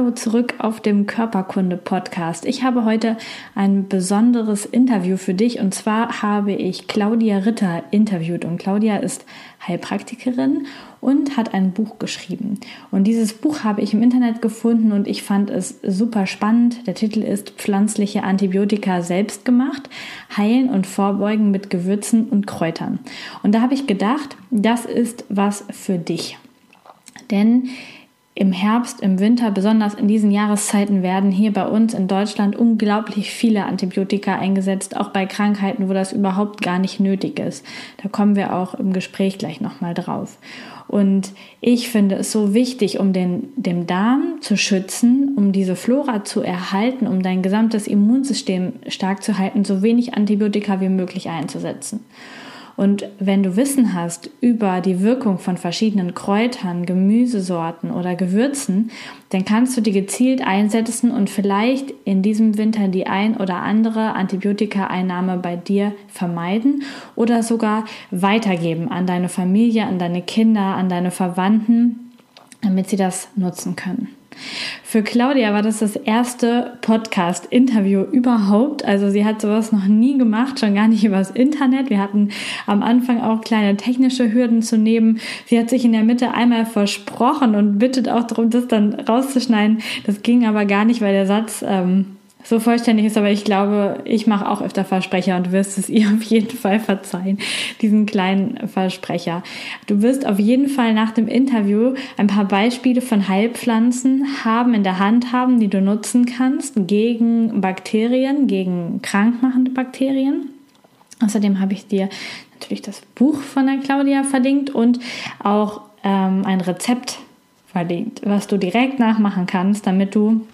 Hallo zurück auf dem Körperkunde Podcast. Ich habe heute ein besonderes Interview für dich und zwar habe ich Claudia Ritter interviewt und Claudia ist Heilpraktikerin und hat ein Buch geschrieben. Und dieses Buch habe ich im Internet gefunden und ich fand es super spannend. Der Titel ist Pflanzliche Antibiotika selbst gemacht, heilen und vorbeugen mit Gewürzen und Kräutern. Und da habe ich gedacht, das ist was für dich. Denn im Herbst, im Winter, besonders in diesen Jahreszeiten werden hier bei uns in Deutschland unglaublich viele Antibiotika eingesetzt, auch bei Krankheiten, wo das überhaupt gar nicht nötig ist. Da kommen wir auch im Gespräch gleich nochmal drauf. Und ich finde es so wichtig, um den, den Darm zu schützen, um diese Flora zu erhalten, um dein gesamtes Immunsystem stark zu halten, so wenig Antibiotika wie möglich einzusetzen. Und wenn du Wissen hast über die Wirkung von verschiedenen Kräutern, Gemüsesorten oder Gewürzen, dann kannst du die gezielt einsetzen und vielleicht in diesem Winter die ein oder andere Antibiotika-Einnahme bei dir vermeiden oder sogar weitergeben an deine Familie, an deine Kinder, an deine Verwandten, damit sie das nutzen können. Für Claudia war das das erste Podcast-Interview überhaupt. Also sie hat sowas noch nie gemacht, schon gar nicht übers Internet. Wir hatten am Anfang auch kleine technische Hürden zu nehmen. Sie hat sich in der Mitte einmal versprochen und bittet auch darum, das dann rauszuschneiden. Das ging aber gar nicht, weil der Satz ähm, so vollständig ist, aber ich glaube, ich mache auch öfter Versprecher und du wirst es ihr auf jeden Fall verzeihen, diesen kleinen Versprecher. Du wirst auf jeden Fall nach dem Interview ein paar Beispiele von Heilpflanzen haben, in der Hand haben, die du nutzen kannst gegen Bakterien, gegen krankmachende Bakterien. Außerdem habe ich dir natürlich das Buch von der Claudia verlinkt und auch ähm, ein Rezept verlinkt, was du direkt nachmachen kannst, damit du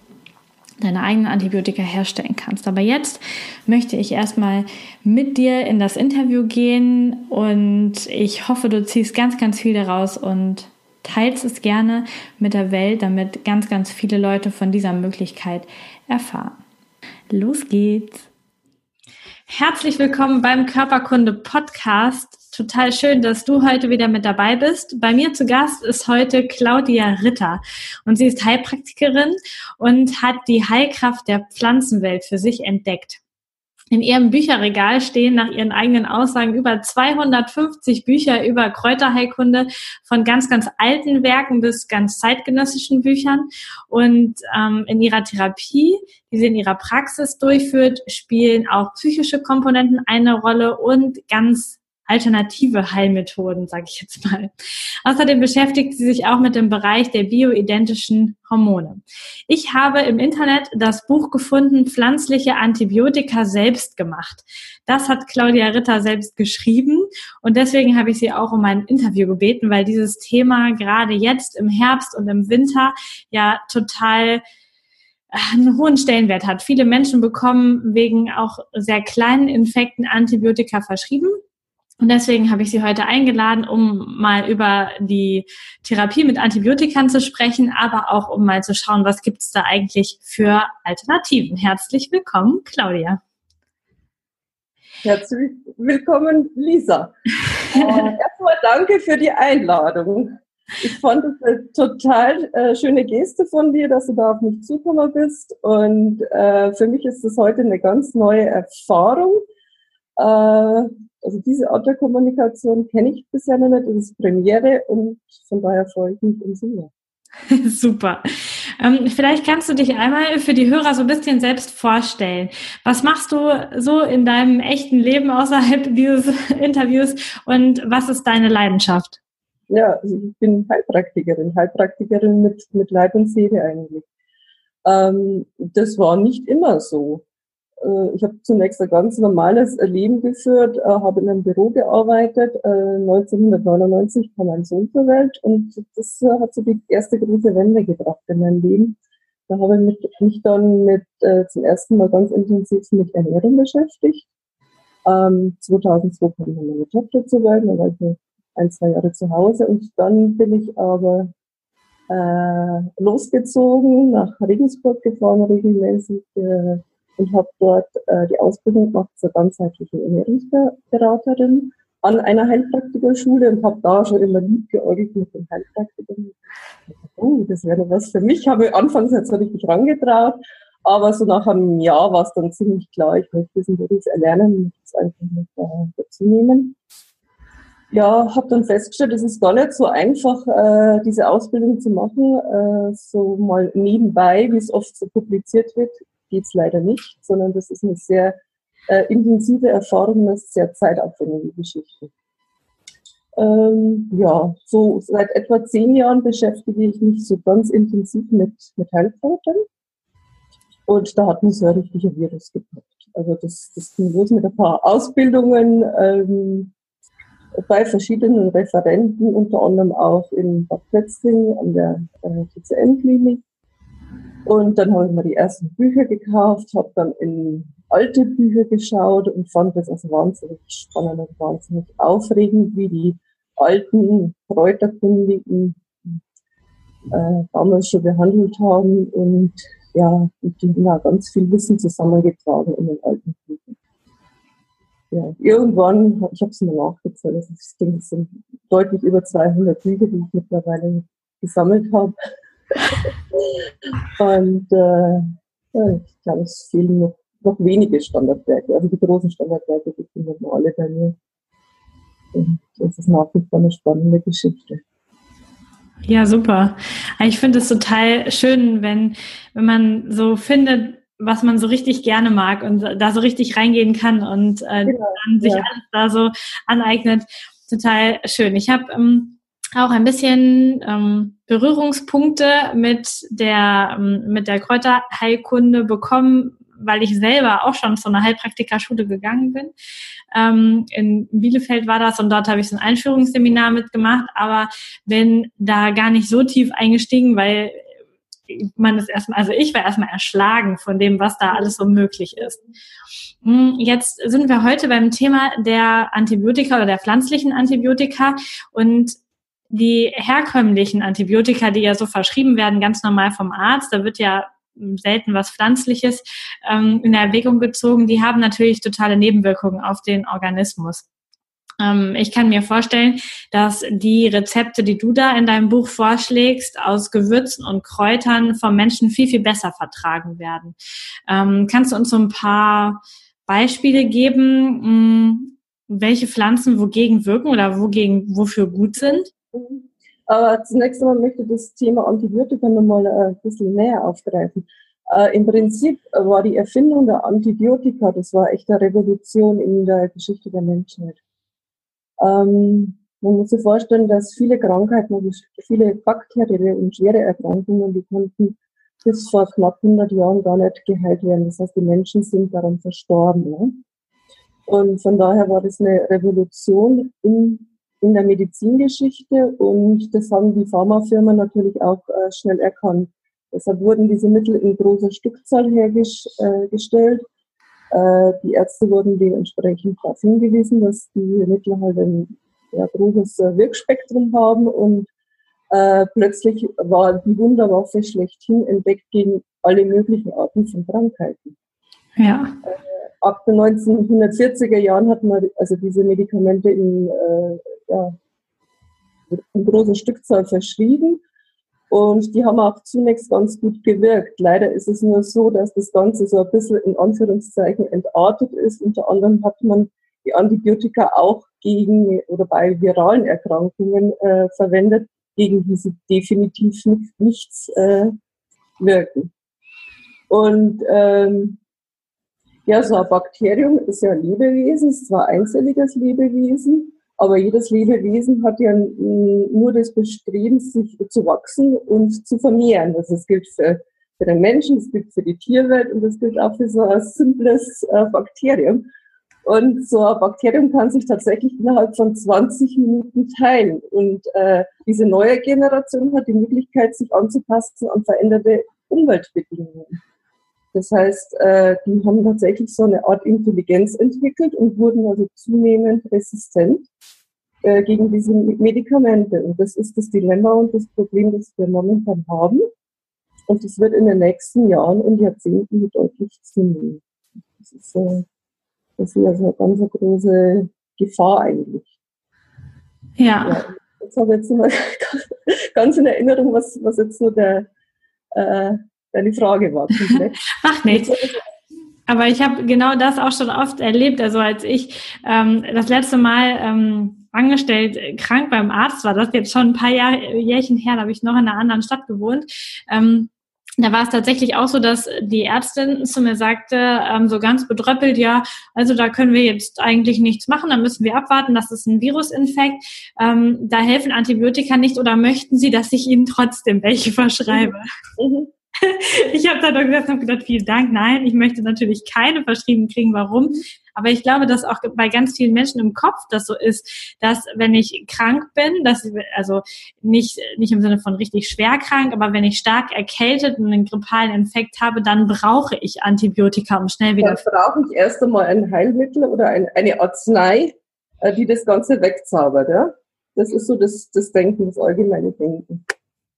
deine eigenen Antibiotika herstellen kannst. Aber jetzt möchte ich erstmal mit dir in das Interview gehen und ich hoffe, du ziehst ganz, ganz viel daraus und teilst es gerne mit der Welt, damit ganz, ganz viele Leute von dieser Möglichkeit erfahren. Los geht's! Herzlich willkommen beim Körperkunde Podcast. Total schön, dass du heute wieder mit dabei bist. Bei mir zu Gast ist heute Claudia Ritter und sie ist Heilpraktikerin und hat die Heilkraft der Pflanzenwelt für sich entdeckt. In ihrem Bücherregal stehen nach ihren eigenen Aussagen über 250 Bücher über Kräuterheilkunde von ganz, ganz alten Werken bis ganz zeitgenössischen Büchern. Und ähm, in ihrer Therapie, die sie in ihrer Praxis durchführt, spielen auch psychische Komponenten eine Rolle und ganz alternative Heilmethoden, sage ich jetzt mal. Außerdem beschäftigt sie sich auch mit dem Bereich der bioidentischen Hormone. Ich habe im Internet das Buch gefunden, Pflanzliche Antibiotika selbst gemacht. Das hat Claudia Ritter selbst geschrieben und deswegen habe ich sie auch um ein Interview gebeten, weil dieses Thema gerade jetzt im Herbst und im Winter ja total äh, einen hohen Stellenwert hat. Viele Menschen bekommen wegen auch sehr kleinen Infekten Antibiotika verschrieben und deswegen habe ich Sie heute eingeladen, um mal über die Therapie mit Antibiotikern zu sprechen, aber auch um mal zu schauen, was gibt es da eigentlich für Alternativen. Herzlich willkommen, Claudia. Herzlich willkommen, Lisa. erstmal danke für die Einladung. Ich fand es eine total äh, schöne Geste von dir, dass du da auf mich zugekommen bist. Und äh, für mich ist das heute eine ganz neue Erfahrung. Äh, also diese Art der Kommunikation kenne ich bisher noch nicht, das ist Premiere und von daher freue ich mich umso mehr. Super. Ähm, vielleicht kannst du dich einmal für die Hörer so ein bisschen selbst vorstellen. Was machst du so in deinem echten Leben außerhalb dieses Interviews und was ist deine Leidenschaft? Ja, also ich bin Heilpraktikerin, Heilpraktikerin mit, mit Leib und Seele eigentlich. Ähm, das war nicht immer so. Äh, ich habe zunächst ein ganz normales Leben geführt, äh, habe in einem Büro gearbeitet. 1999 äh, kam mein Sohn zur Welt und das hat so die erste große Wende gebracht in mein Leben. Da habe ich mich dann mit, zum ersten Mal ganz intensiv mit Ernährung beschäftigt. Ähm, 2002 kam dann meine Tochter zur Welt, dann war ich ein, zwei Jahre zu Hause und dann bin ich aber äh, losgezogen, nach Regensburg gefahren regelmäßig äh, und habe dort äh, die Ausbildung gemacht zur ganzheitlichen Ernährungsberaterin an einer Heilpraktikerschule und habe da schon immer lieb geäugelt mit den Heilpraktikern. Oh, das wäre was für mich. Habe anfangs jetzt so richtig rangetraut, aber so nach einem Jahr war es dann ziemlich klar, ich möchte diesen Beruf erlernen und das einfach nicht äh, dazu nehmen. Ja, habe dann festgestellt, es ist gar nicht so einfach, äh, diese Ausbildung zu machen, äh, so mal nebenbei, wie es oft so publiziert wird, geht's leider nicht, sondern das ist eine sehr äh, intensive Erfahrung, eine sehr zeitaufwendige Geschichte. Ähm, ja, so seit etwa zehn Jahren beschäftige ich mich so ganz intensiv mit, mit Heilkräutern. Und da hat mich so ein richtiger Virus gepackt. Also das, das ging los mit ein paar Ausbildungen ähm, bei verschiedenen Referenten, unter anderem auch in Bad Plätzling an der äh, TCM-Klinik. Und dann habe ich mir die ersten Bücher gekauft, habe dann in alte Bücher geschaut und fand das also wahnsinnig spannend und wahnsinnig aufregend, wie die alten Kräuterkundigen äh, damals schon behandelt haben und ja, die haben ganz viel Wissen zusammengetragen in den alten Büchern. Ja, irgendwann, ich habe es mir nachgezählt, also es sind deutlich über 200 Bücher, die ich mittlerweile gesammelt habe. und äh, ich glaube, es fehlen noch, noch wenige Standardwerke. Also die großen Standardwerke, die finden wir alle bei mir. Und das ist nach wie vor eine spannende Geschichte. Ja, super. Ich finde es total schön, wenn, wenn man so findet, was man so richtig gerne mag und da so richtig reingehen kann und äh, genau, sich ja. alles da so aneignet. Total schön. Ich habe ähm, auch ein bisschen ähm, Berührungspunkte mit der ähm, mit der Kräuterheilkunde bekommen, weil ich selber auch schon zu einer Heilpraktikerschule gegangen bin. Ähm, in Bielefeld war das und dort habe ich so ein Einführungsseminar mitgemacht, aber bin da gar nicht so tief eingestiegen, weil man ist erstmal, also ich war erstmal erschlagen von dem, was da alles so möglich ist. Hm, jetzt sind wir heute beim Thema der Antibiotika oder der pflanzlichen Antibiotika und die herkömmlichen Antibiotika, die ja so verschrieben werden, ganz normal vom Arzt, da wird ja selten was Pflanzliches ähm, in Erwägung gezogen, die haben natürlich totale Nebenwirkungen auf den Organismus. Ähm, ich kann mir vorstellen, dass die Rezepte, die du da in deinem Buch vorschlägst, aus Gewürzen und Kräutern vom Menschen viel, viel besser vertragen werden. Ähm, kannst du uns so ein paar Beispiele geben, hm, welche Pflanzen wogegen wirken oder wogegen, wofür gut sind? Aber zunächst einmal möchte ich das Thema Antibiotika nochmal äh, ein bisschen näher aufgreifen. Äh, Im Prinzip war die Erfindung der Antibiotika, das war echt eine Revolution in der Geschichte der Menschheit. Ähm, man muss sich vorstellen, dass viele Krankheiten, viele bakterielle und schwere Erkrankungen, die konnten bis vor knapp 100 Jahren gar nicht geheilt werden. Das heißt, die Menschen sind daran verstorben. Ne? Und von daher war das eine Revolution in in der Medizingeschichte und das haben die Pharmafirmen natürlich auch äh, schnell erkannt. Deshalb wurden diese Mittel in großer Stückzahl hergestellt. Äh, die Ärzte wurden dementsprechend darauf hingewiesen, dass diese Mittel halt ein ja, großes äh, Wirkspektrum haben und äh, plötzlich war die Wunderwaffe schlechthin entdeckt gegen alle möglichen Arten von Krankheiten. Ja. Ab den 1940er Jahren hat man also diese Medikamente in, äh, ja, in großer Stückzahl verschrieben und die haben auch zunächst ganz gut gewirkt. Leider ist es nur so, dass das Ganze so ein bisschen in Anführungszeichen entartet ist. Unter anderem hat man die Antibiotika auch gegen oder bei viralen Erkrankungen äh, verwendet, gegen die sie definitiv nicht, nichts äh, wirken. Und ähm, ja, so ein Bakterium ist ja ein Lebewesen, ist zwar ein einzelliges Lebewesen, aber jedes Lebewesen hat ja nur das Bestreben, sich zu wachsen und zu vermehren. Also das gilt für, für den Menschen, das gilt für die Tierwelt und das gilt auch für so ein simples äh, Bakterium. Und so ein Bakterium kann sich tatsächlich innerhalb von 20 Minuten teilen. Und äh, diese neue Generation hat die Möglichkeit, sich anzupassen an veränderte Umweltbedingungen. Das heißt, äh, die haben tatsächlich so eine Art Intelligenz entwickelt und wurden also zunehmend resistent äh, gegen diese Medikamente. Und das ist das Dilemma und das Problem, das wir momentan haben. Und das wird in den nächsten Jahren und Jahrzehnten deutlich zunehmen. Das ist, äh, das ist also eine ganz große Gefahr eigentlich. Ja. ja. Jetzt habe ich jetzt mal ganz in Erinnerung, was, was jetzt so der, äh, deine Frage war. Macht nichts. Aber ich habe genau das auch schon oft erlebt. Also als ich ähm, das letzte Mal ähm, angestellt krank beim Arzt war, das ist jetzt schon ein paar Jahr, Jährchen her, da habe ich noch in einer anderen Stadt gewohnt. Ähm, da war es tatsächlich auch so, dass die Ärztin zu mir sagte, ähm, so ganz bedröppelt, ja, also da können wir jetzt eigentlich nichts machen, da müssen wir abwarten, das ist ein Virusinfekt, ähm, da helfen Antibiotika nicht oder möchten Sie, dass ich Ihnen trotzdem welche verschreibe? Mhm. Ich habe da doch gesagt, hab gedacht, vielen Dank. Nein, ich möchte natürlich keine verschrieben kriegen. Warum? Aber ich glaube, dass auch bei ganz vielen Menschen im Kopf das so ist, dass wenn ich krank bin, dass ich, also nicht, nicht im Sinne von richtig schwer krank, aber wenn ich stark erkältet und einen grippalen Infekt habe, dann brauche ich Antibiotika, um schnell wieder. Dann brauche ich erst einmal ein Heilmittel oder ein, eine Arznei, äh, die das Ganze wegzaubert. Ja? Das ist so das, das Denken, das allgemeine Denken.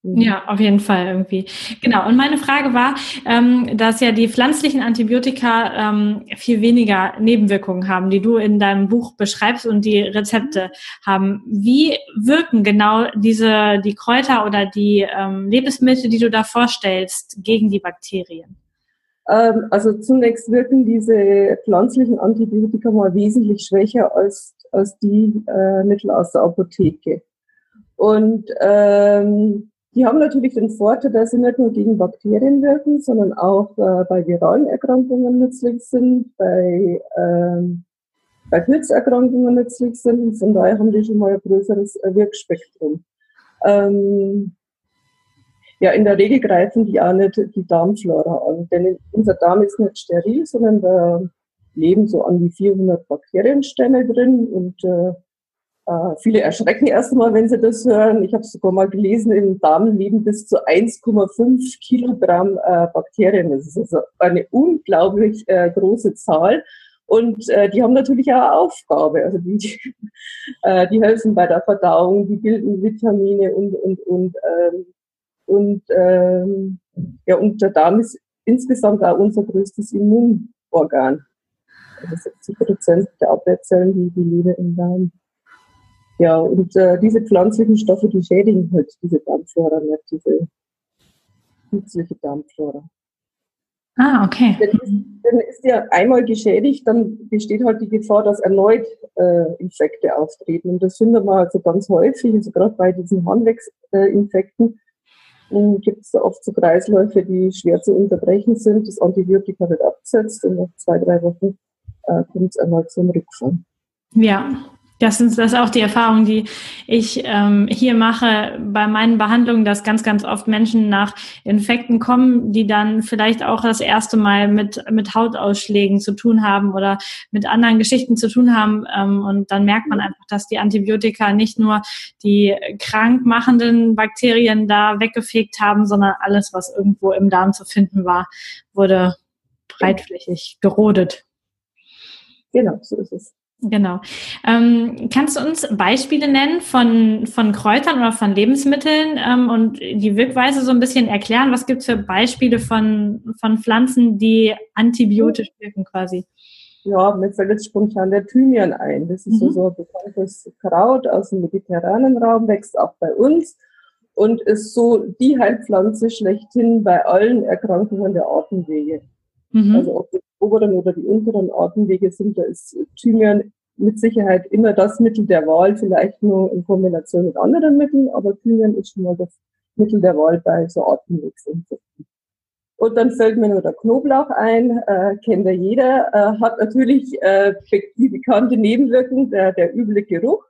Mhm. Ja, auf jeden Fall irgendwie. Genau. Und meine Frage war, ähm, dass ja die pflanzlichen Antibiotika ähm, viel weniger Nebenwirkungen haben, die du in deinem Buch beschreibst und die Rezepte haben. Wie wirken genau diese die Kräuter oder die ähm, Lebensmittel, die du da vorstellst, gegen die Bakterien? Ähm, also zunächst wirken diese pflanzlichen Antibiotika mal wesentlich schwächer als als die äh, Mittel aus der Apotheke. Und ähm, die haben natürlich den Vorteil, dass sie nicht nur gegen Bakterien wirken, sondern auch äh, bei viralen Erkrankungen nützlich sind, bei, ähm, bei Pilzerkrankungen nützlich sind. Und von daher haben die schon mal ein größeres äh, Wirkspektrum. Ähm, ja, in der Regel greifen die auch nicht die Darmflora an, denn unser Darm ist nicht steril, sondern da leben so an die 400 Bakterienstämme drin und äh, viele erschrecken erst einmal, wenn sie das hören. Ich habe sogar mal gelesen, im Darm leben bis zu 1,5 Kilogramm äh, Bakterien. Das ist also eine unglaublich äh, große Zahl. Und äh, die haben natürlich auch eine Aufgabe. Also die, die, äh, die helfen bei der Verdauung, die bilden Vitamine und und und ähm, und ähm, ja und der Darm ist insgesamt auch unser größtes Immunorgan. Also 70 Prozent der Abwehrzellen, die, die leben im Darm. Ja, und äh, diese pflanzlichen Stoffe, die schädigen halt diese Darmflora nicht, diese nützliche Darmflora. Ah, okay. Wenn, wenn ist ja einmal geschädigt, dann besteht halt die Gefahr, dass erneut äh, Infekte auftreten. Und das finden wir also ganz häufig, also gerade bei diesen Harnwegsinfekten äh, gibt es oft so Kreisläufe, die schwer zu unterbrechen sind. Das Antibiotika wird abgesetzt und nach zwei, drei Wochen äh, kommt es erneut zum Rückfall. Ja, das ist, das ist auch die Erfahrung, die ich ähm, hier mache bei meinen Behandlungen, dass ganz, ganz oft Menschen nach Infekten kommen, die dann vielleicht auch das erste Mal mit, mit Hautausschlägen zu tun haben oder mit anderen Geschichten zu tun haben. Ähm, und dann merkt man einfach, dass die Antibiotika nicht nur die krankmachenden Bakterien da weggefegt haben, sondern alles, was irgendwo im Darm zu finden war, wurde breitflächig gerodet. Genau, so ist es. Genau. Ähm, kannst du uns Beispiele nennen von, von Kräutern oder von Lebensmitteln ähm, und die Wirkweise so ein bisschen erklären? Was gibt es für Beispiele von, von Pflanzen, die antibiotisch wirken quasi? Ja, mir fällt jetzt spontan der Thymian ein. Das ist mhm. so ein bekanntes Kraut aus dem mediterranen Raum, wächst auch bei uns und ist so die Heilpflanze schlechthin bei allen Erkrankungen der Atemwege. Mhm. Also ob die oberen oder die unteren Atemwege sind, da ist Thymian mit Sicherheit immer das Mittel der Wahl, vielleicht nur in Kombination mit anderen Mitteln, aber Thymian ist schon mal das Mittel der Wahl bei so Atemwegsinfekten. Und dann fällt mir nur der Knoblauch ein, äh, kennt ja jeder, äh, hat natürlich äh, die bekannte Nebenwirkung, der, der üble Geruch.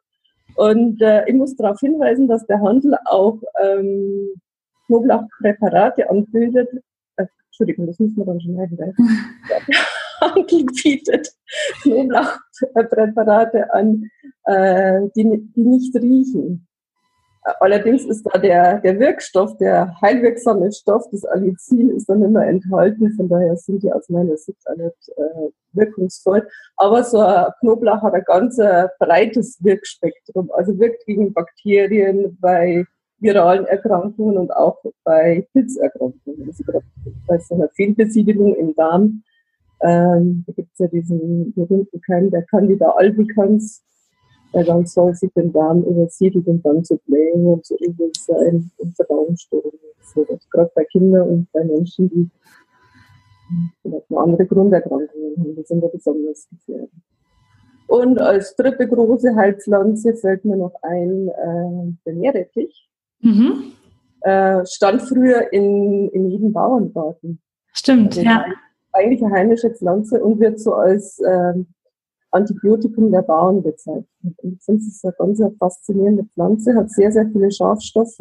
Und äh, ich muss darauf hinweisen, dass der Handel auch ähm, Knoblauchpräparate anbietet, Entschuldigung, das müssen wir dann schneiden. Handel bietet Knoblauchpräparate an, äh, die, die nicht riechen. Allerdings ist da der, der Wirkstoff, der heilwirksame Stoff, das Allicin, ist dann immer enthalten. Von daher sind die aus meiner Sicht auch nicht äh, wirkungsvoll. Aber so ein Knoblauch hat ein ganz äh, breites Wirkspektrum. Also wirkt gegen Bakterien bei viralen Erkrankungen und auch bei Pilzerkrankungen. Also gerade bei so einer Fehlbesiedelung im Darm, ähm, da gibt es ja diesen berühmten Keim der Candida albicans, der ganz häufig den Darm übersiedelt und dann zu Blähungen und zu Übelsein und Verdauungsstörungen führt. Gerade bei Kindern und bei Menschen, die vielleicht noch andere Grunderkrankungen haben, die sind da besonders gefährdet. Und als dritte große Heilpflanze fällt mir noch ein äh, der Meerrettich. Mhm. Äh, stand früher in, in jedem Bauerngarten. Stimmt, also ja. Eigentlich eine heimische Pflanze und wird so als ähm, Antibiotikum der Bauern bezeichnet. Und ich finde, es ist eine ganz faszinierende Pflanze, hat sehr, sehr viele Schafstoffe,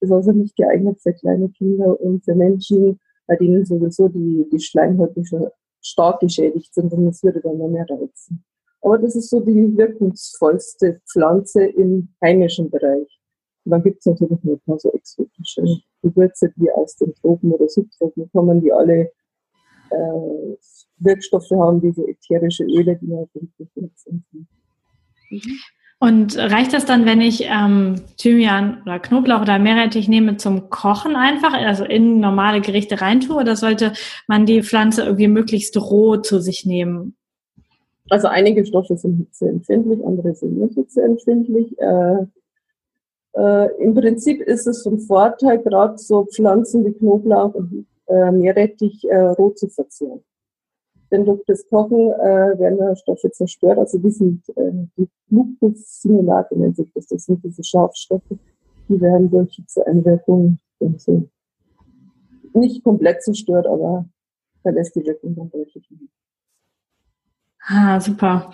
ist also nicht geeignet für kleine Kinder und für Menschen, bei denen sowieso die, die Schleimhäute schon stark geschädigt sind und es würde dann noch mehr reizen. Aber das ist so die wirkungsvollste Pflanze im heimischen Bereich. Und dann gibt es natürlich noch ein paar so exotische Gewürze, die aus den Tropen oder Subtropen kommen, die alle äh, Wirkstoffe haben, diese ätherische Öle, die man sind. Mhm. Und reicht das dann, wenn ich ähm, Thymian oder Knoblauch oder Meerrettich nehme zum Kochen einfach, also in normale Gerichte reintue, oder sollte man die Pflanze irgendwie möglichst roh zu sich nehmen? Also einige Stoffe sind hitzeempfindlich, andere sind nicht hitzeempfindlich. Äh, äh, Im Prinzip ist es ein Vorteil, gerade so Pflanzen wie Knoblauch und äh, Meerrettich äh, roh zu verzehren. Denn durch das Kochen äh, werden Stoffe zerstört. Also die sind äh, die Glucosinolate nennt sich das. Das sind diese Schafstoffe, die werden durch Hitzeeinwirkung so nicht komplett zerstört, aber verlässt die Wirkung dann deutlich. Ah, super.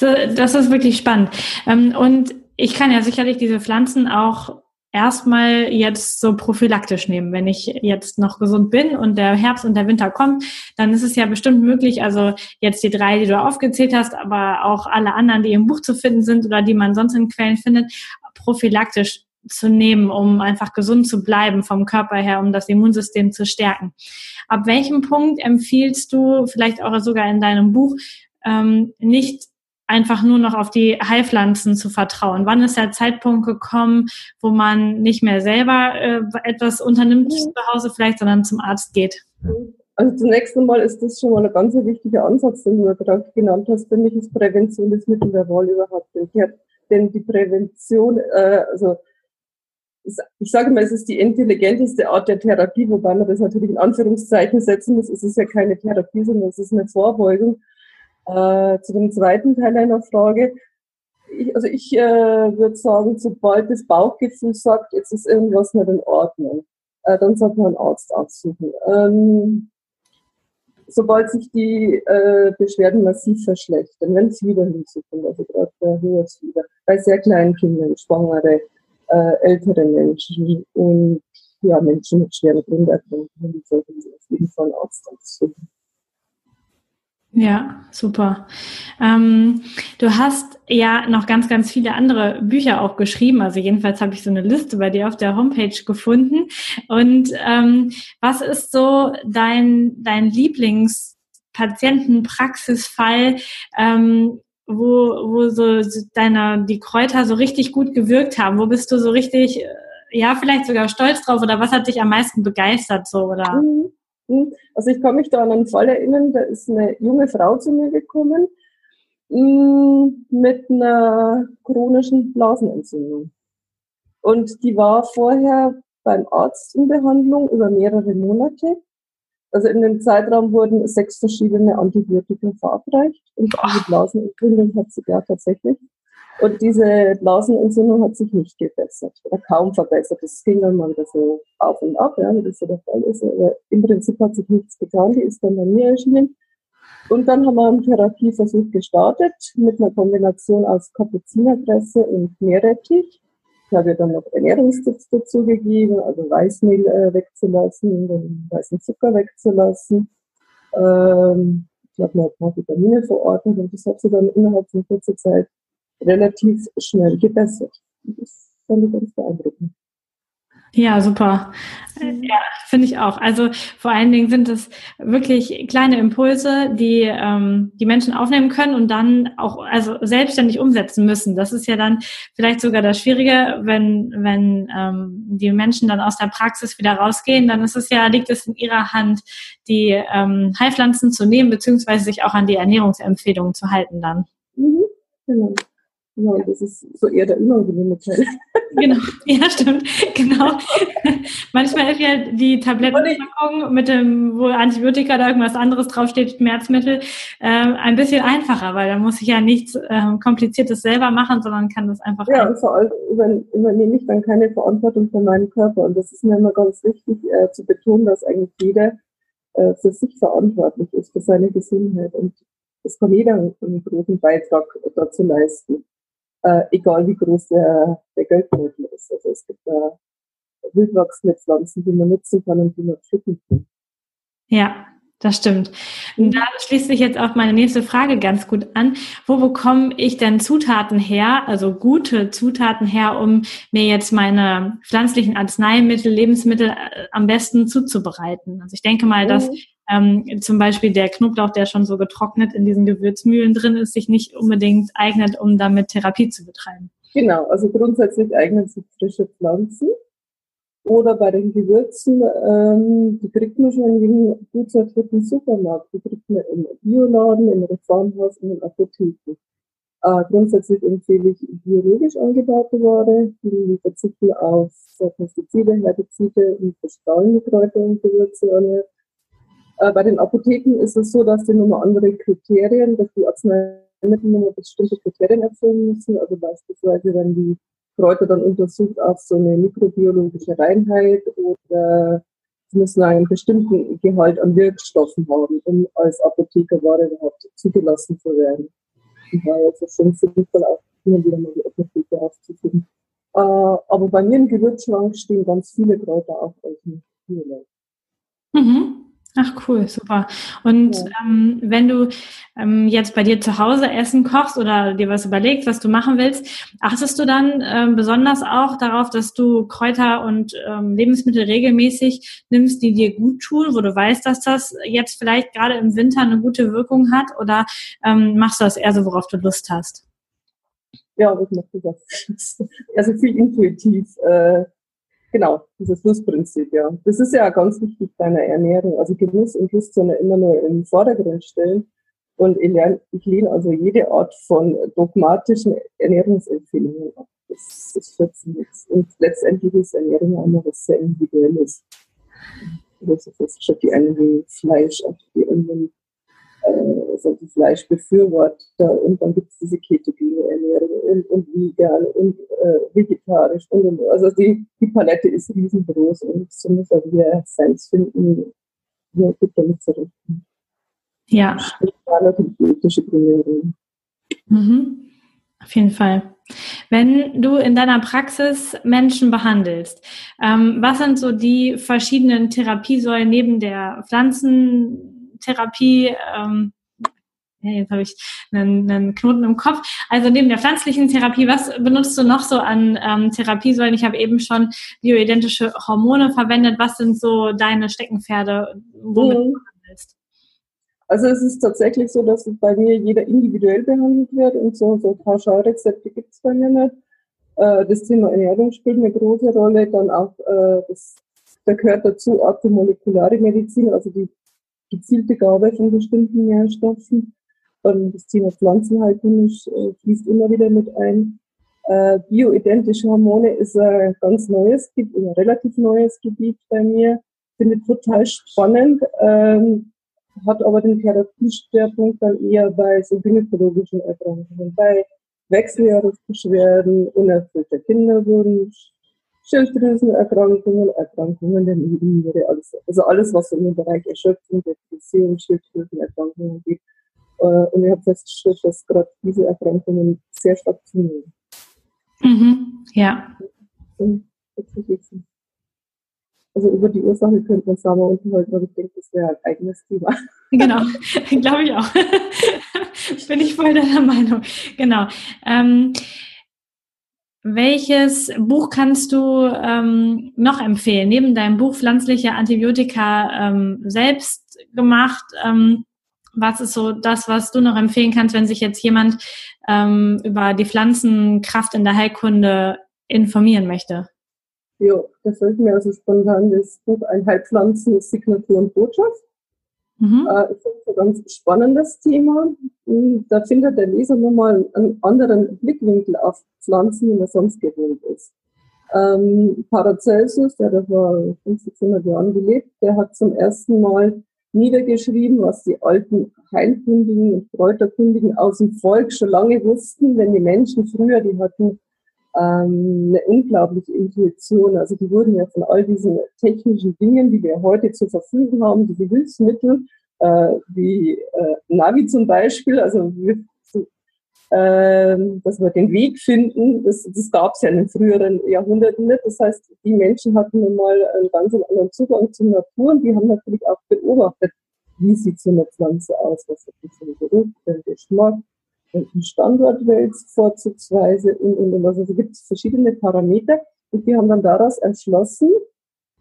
Das ist wirklich spannend. Ähm, und ich kann ja sicherlich diese Pflanzen auch erstmal jetzt so prophylaktisch nehmen. Wenn ich jetzt noch gesund bin und der Herbst und der Winter kommt, dann ist es ja bestimmt möglich, also jetzt die drei, die du aufgezählt hast, aber auch alle anderen, die im Buch zu finden sind oder die man sonst in Quellen findet, prophylaktisch zu nehmen, um einfach gesund zu bleiben vom Körper her, um das Immunsystem zu stärken. Ab welchem Punkt empfiehlst du, vielleicht auch sogar in deinem Buch, ähm, nicht einfach nur noch auf die Heilpflanzen zu vertrauen? Wann ist der Zeitpunkt gekommen, wo man nicht mehr selber äh, etwas unternimmt mhm. zu Hause vielleicht, sondern zum Arzt geht? Also zunächst einmal ist das schon mal ein ganz wichtiger Ansatz, den du gerade genannt hast. Für mich ist Prävention das Mittel der Wahl überhaupt. Denn die Prävention, äh, also ich sage mal, es ist die intelligenteste Art der Therapie, wobei man das natürlich in Anführungszeichen setzen muss. Es ist ja keine Therapie, sondern es ist eine Vorbeugung. Äh, zu dem zweiten Teil einer Frage. Ich, also ich äh, würde sagen, sobald das Bauchgefühl sagt, jetzt ist irgendwas nicht in Ordnung, äh, dann sollte man einen Arzt aufsuchen. Ähm, sobald sich die äh, Beschwerden massiv verschlechtern, wenn Fieber hinzukommt, also gerade der hohes Fieber, bei sehr kleinen Kindern, Schwangere, äh, ältere Menschen und ja, Menschen mit schweren Grunderkrankungen, sollten sich auf jeden Fall einen Arzt aufsuchen. Ja, super. Ähm, du hast ja noch ganz, ganz viele andere Bücher auch geschrieben. Also jedenfalls habe ich so eine Liste bei dir auf der Homepage gefunden. Und ähm, was ist so dein, dein Lieblingspatientenpraxisfall, ähm, wo, wo so deine, die Kräuter so richtig gut gewirkt haben? Wo bist du so richtig, äh, ja, vielleicht sogar stolz drauf? Oder was hat dich am meisten begeistert so? Oder? Mhm. Also ich kann mich da an einen Fall erinnern, da ist eine junge Frau zu mir gekommen mm, mit einer chronischen Blasenentzündung. Und die war vorher beim Arzt in Behandlung über mehrere Monate. Also in dem Zeitraum wurden sechs verschiedene Antibiotika verabreicht und die Blasenentzündung hat sie ja tatsächlich. Und diese Blasenentzündung hat sich nicht gebessert oder kaum verbessert. Das ging dann mal so auf und ab, ja, wie das so der Fall ist. Aber im Prinzip hat sich nichts getan. Die ist dann bei mir erschienen. Und dann haben wir einen Therapieversuch gestartet mit einer Kombination aus Kapuzinerkresse und Meerrettich. Ich habe dann noch Ernährungstipps dazu gegeben, also Weißmehl äh, wegzulassen, den weißen Zucker wegzulassen. Ähm, ich habe mir ein paar Vitamine verordnet und das hat sie dann innerhalb von kurzer Zeit relativ schnell gebessert. Das fand ich ganz beeindruckend. Ja, super. Mhm. Ja, finde ich auch. Also vor allen Dingen sind es wirklich kleine Impulse, die ähm, die Menschen aufnehmen können und dann auch also selbstständig umsetzen müssen. Das ist ja dann vielleicht sogar das Schwierige, wenn wenn ähm, die Menschen dann aus der Praxis wieder rausgehen, dann ist es ja liegt es in ihrer Hand, die ähm, Heilpflanzen zu nehmen beziehungsweise sich auch an die Ernährungsempfehlungen zu halten dann. Mhm, genau. Ja, das ist so eher der unangenehme Teil. Genau, ja, stimmt. Genau. Manchmal ist ja die Tablettenpackung mit dem, wo Antibiotika oder irgendwas anderes draufsteht, Schmerzmittel, äh, ein bisschen einfacher, weil da muss ich ja nichts äh, Kompliziertes selber machen, sondern kann das einfach. Ja, und vor allem übernehme ich dann keine Verantwortung für meinen Körper. Und das ist mir immer ganz wichtig äh, zu betonen, dass eigentlich jeder äh, für sich verantwortlich ist, für seine Gesundheit. Und es kann jeder einen großen Beitrag dazu leisten äh, egal wie groß der, der Geldbeutel ist. Also es gibt da wildwachsende Pflanzen, die man nutzen kann und die man pflücken kann. Ja, das stimmt. Und da schließt sich jetzt auch meine nächste Frage ganz gut an. Wo bekomme ich denn Zutaten her, also gute Zutaten her, um mir jetzt meine pflanzlichen Arzneimittel, Lebensmittel äh, am besten zuzubereiten? Also ich denke mal, dass mhm. Ähm, zum Beispiel der Knoblauch, der schon so getrocknet in diesen Gewürzmühlen drin ist, sich nicht unbedingt eignet, um damit Therapie zu betreiben. Genau, also grundsätzlich eignen sich frische Pflanzen oder bei den Gewürzen, ähm, die kriegt man schon in gut sortierten Supermarkt. Die kriegt man im Bioladen, im Reformhaus in Apotheken. Äh, grundsätzlich empfehle ich biologisch angebaute Ware, die verzichten auf Pestizide, Herbizide und verstrahlende Kräuter und Gewürze bei den Apotheken ist es so, dass die nochmal andere Kriterien, dass die Arzneimittel nochmal bestimmte Kriterien erfüllen müssen. Also beispielsweise, wenn die Kräuter dann untersucht auf so eine mikrobiologische Reinheit oder sie müssen einen bestimmten Gehalt an Wirkstoffen haben, um als Apothekerware überhaupt zugelassen zu werden. Und da ist es schon sinnvoll, auch immer wieder mal die Apotheke aufzufinden. Äh, aber bei mir im Gewürzschrank stehen ganz viele Kräuter auch aus dem. Mhm. Ach cool, super. Und ja. ähm, wenn du ähm, jetzt bei dir zu Hause Essen kochst oder dir was überlegst, was du machen willst, achtest du dann ähm, besonders auch darauf, dass du Kräuter und ähm, Lebensmittel regelmäßig nimmst, die dir gut tun, wo du weißt, dass das jetzt vielleicht gerade im Winter eine gute Wirkung hat? Oder ähm, machst du das eher so, worauf du Lust hast? Ja, ich mache das. Also viel intuitiv. Äh, Genau, dieses Lustprinzip, ja. Das ist ja ganz wichtig bei einer Ernährung. Also Genuss und Lust sollen ja immer nur im Vordergrund stellen. Und ich, lerne, ich lehne also jede Art von dogmatischen Ernährungsempfehlungen ab. Das, das führt zu nichts. Und letztendlich ist Ernährung auch noch was sehr Individuelles. Also das ist die einen wie Fleisch, auch die anderen äh, also Fleischbefürworter und dann gibt es diese ketogene Ernährung und, und vegan und äh, vegetarisch und, und also die, die Palette ist riesengroß und so muss er wieder Fans finden, er gut damit zurechtkommt. Ja. Mhm. Auf jeden Fall. Wenn du in deiner Praxis Menschen behandelst, ähm, was sind so die verschiedenen Therapiesäulen neben der Pflanzen? Therapie, ähm, jetzt habe ich einen, einen Knoten im Kopf. Also neben der pflanzlichen Therapie, was benutzt du noch so an ähm, Therapiesäulen? Ich habe eben schon bioidentische Hormone verwendet. Was sind so deine Steckenpferde, womit mhm. du handelst? Also es ist tatsächlich so, dass bei mir jeder individuell behandelt wird und so, so Pauschalrezepte gibt es bei mir nicht. Äh, das Thema Ernährung spielt eine große Rolle. Dann auch, äh, das, da gehört dazu orthomolekulare Medizin, also die gezielte Gabe von bestimmten Nährstoffen. Und das Thema Pflanzenhaltung äh, fließt immer wieder mit ein. Äh, bioidentische Hormone ist ein ganz neues, ein relativ neues Gebiet bei mir. Finde total spannend, ähm, hat aber den Therapieschwerpunkt dann eher bei so gynäkologischen Erkrankungen, bei Wechseljahresbeschwerden, unerfüllter Kinderwunsch, Schilddrüsenerkrankungen, Erkrankungen der Nebenniere, alles, also alles, was im Bereich Erschöpfung, Depression, Schilddrüsenerkrankungen geht. Äh, und ich habe festgestellt, dass gerade diese Erkrankungen sehr stark zunehmen. Mhm, ja. Also über die Ursache könnte man sagen, unterhalten, aber ich denke, das wäre ein eigenes Thema. Genau, glaube ich auch. Bin ich voll deiner Meinung. Genau. Ähm, welches Buch kannst du ähm, noch empfehlen? Neben deinem Buch Pflanzliche Antibiotika ähm, selbst gemacht. Ähm, was ist so das, was du noch empfehlen kannst, wenn sich jetzt jemand ähm, über die Pflanzenkraft in der Heilkunde informieren möchte? Ja, das fällt mir also spontan das Buch Ein Heilpflanzen, Signatur und Botschaft. Mhm. Äh, ich ein ganz spannendes Thema. Hm, da findet der Leser nochmal einen anderen Blickwinkel auf Pflanzen, wie er sonst gewohnt ist. Ähm, Paracelsus, der hat vor 500 Jahren gelebt, der hat zum ersten Mal niedergeschrieben, was die alten Heilkundigen und Kräuterkundigen aus dem Volk schon lange wussten, wenn die Menschen früher, die hatten ähm, eine unglaubliche Intuition. Also die wurden ja von all diesen technischen Dingen, die wir heute zur Verfügung haben, diese Hilfsmittel, äh, wie äh, Navi zum Beispiel, also äh, dass wir den Weg finden, das, das gab es ja in den früheren Jahrhunderten nicht. Das heißt, die Menschen hatten nun mal einen ganz anderen Zugang zur Natur und die haben natürlich auch beobachtet, wie sieht so eine Pflanze aus, was hat die für einen Geruch, für einen Geschmack, welchen Standort wählst vorzugsweise und, und, und. Also gibt es verschiedene Parameter und die haben dann daraus entschlossen,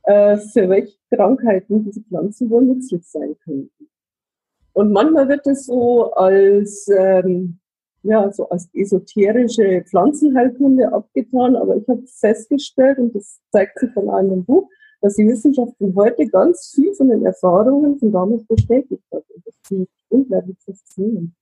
äh, für welche Krankheiten diese Pflanzen wohl nützlich sein könnten. Und manchmal wird es so als, ähm, ja, so als esoterische Pflanzenheilkunde abgetan, aber ich habe festgestellt, und das zeigt sich von einem Buch, dass die Wissenschaft heute ganz viel von den Erfahrungen von damals bestätigt hat. Und das finde ich unglaublich faszinierend.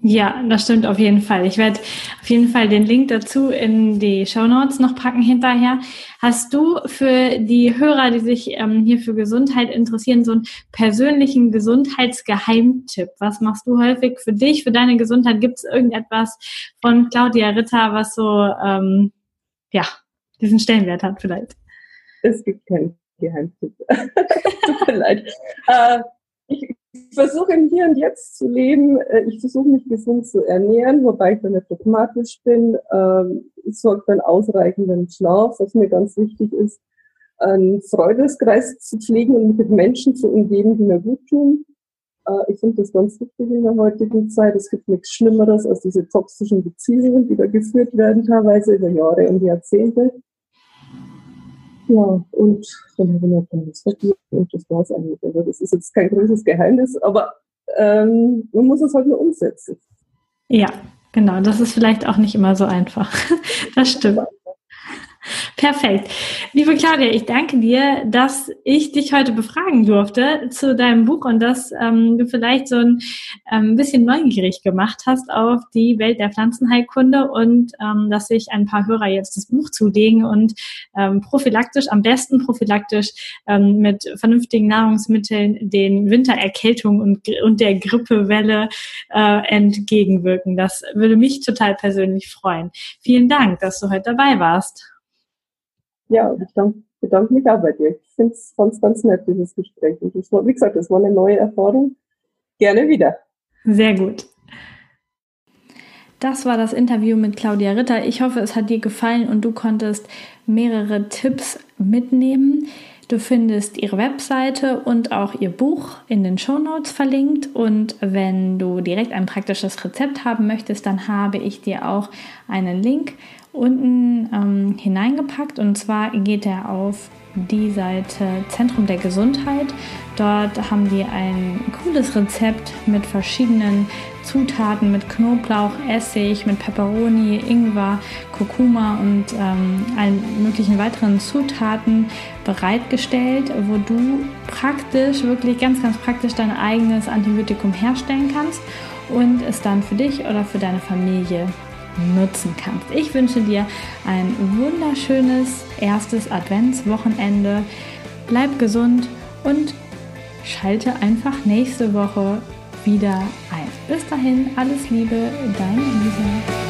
Ja, das stimmt auf jeden Fall. Ich werde auf jeden Fall den Link dazu in die Show Notes noch packen hinterher. Hast du für die Hörer, die sich ähm, hier für Gesundheit interessieren, so einen persönlichen Gesundheitsgeheimtipp? Was machst du häufig für dich, für deine Gesundheit? Gibt es irgendetwas von Claudia Ritter, was so ähm, ja diesen Stellenwert hat vielleicht? Es gibt keinen Geheimtipp. Tut mir leid. Äh, ich, versuche im Hier und Jetzt zu leben. Äh, ich versuche mich gesund zu ernähren, wobei ich da nicht dogmatisch bin. Ähm, ich sorge für einen ausreichenden Schlaf, was mir ganz wichtig ist, einen Freudeskreis zu pflegen und mich mit Menschen zu umgeben, die mir gut tun. Äh, ich finde das ganz wichtig in der heutigen Zeit. Es gibt nichts Schlimmeres als diese toxischen Beziehungen, die da geführt werden, teilweise über Jahre und Jahrzehnte. Ja, und dann habe ich noch ein Hobby und das war es eigentlich. Also das ist jetzt kein großes Geheimnis, aber ähm, man muss es halt nur umsetzen. Ja, genau. Das ist vielleicht auch nicht immer so einfach. Das stimmt. Perfekt. Liebe Claudia, ich danke dir, dass ich dich heute befragen durfte zu deinem Buch und dass ähm, du vielleicht so ein ähm, bisschen neugierig gemacht hast auf die Welt der Pflanzenheilkunde und ähm, dass sich ein paar Hörer jetzt das Buch zulegen und ähm, prophylaktisch, am besten prophylaktisch ähm, mit vernünftigen Nahrungsmitteln den Wintererkältungen und, und der Grippewelle äh, entgegenwirken. Das würde mich total persönlich freuen. Vielen Dank, dass du heute dabei warst. Ja, ich danke, bedanke mich auch bei dir. Ich finde es ganz, ganz nett, dieses Gespräch. Und das war, wie gesagt, das war eine neue Erfahrung. Gerne wieder. Sehr gut. Das war das Interview mit Claudia Ritter. Ich hoffe, es hat dir gefallen und du konntest mehrere Tipps mitnehmen. Du findest ihre Webseite und auch ihr Buch in den Show Notes verlinkt. Und wenn du direkt ein praktisches Rezept haben möchtest, dann habe ich dir auch einen Link unten ähm, hineingepackt. Und zwar geht er auf die Seite Zentrum der Gesundheit. Dort haben die ein cooles Rezept mit verschiedenen Zutaten, mit Knoblauch, Essig, mit Peperoni, Ingwer, Kurkuma und ähm, allen möglichen weiteren Zutaten bereitgestellt, wo du praktisch, wirklich ganz, ganz praktisch dein eigenes Antibiotikum herstellen kannst und es dann für dich oder für deine Familie nutzen kannst. Ich wünsche dir ein wunderschönes erstes Adventswochenende. Bleib gesund und schalte einfach nächste Woche wieder ein. Bis dahin, alles Liebe, deine Lisa.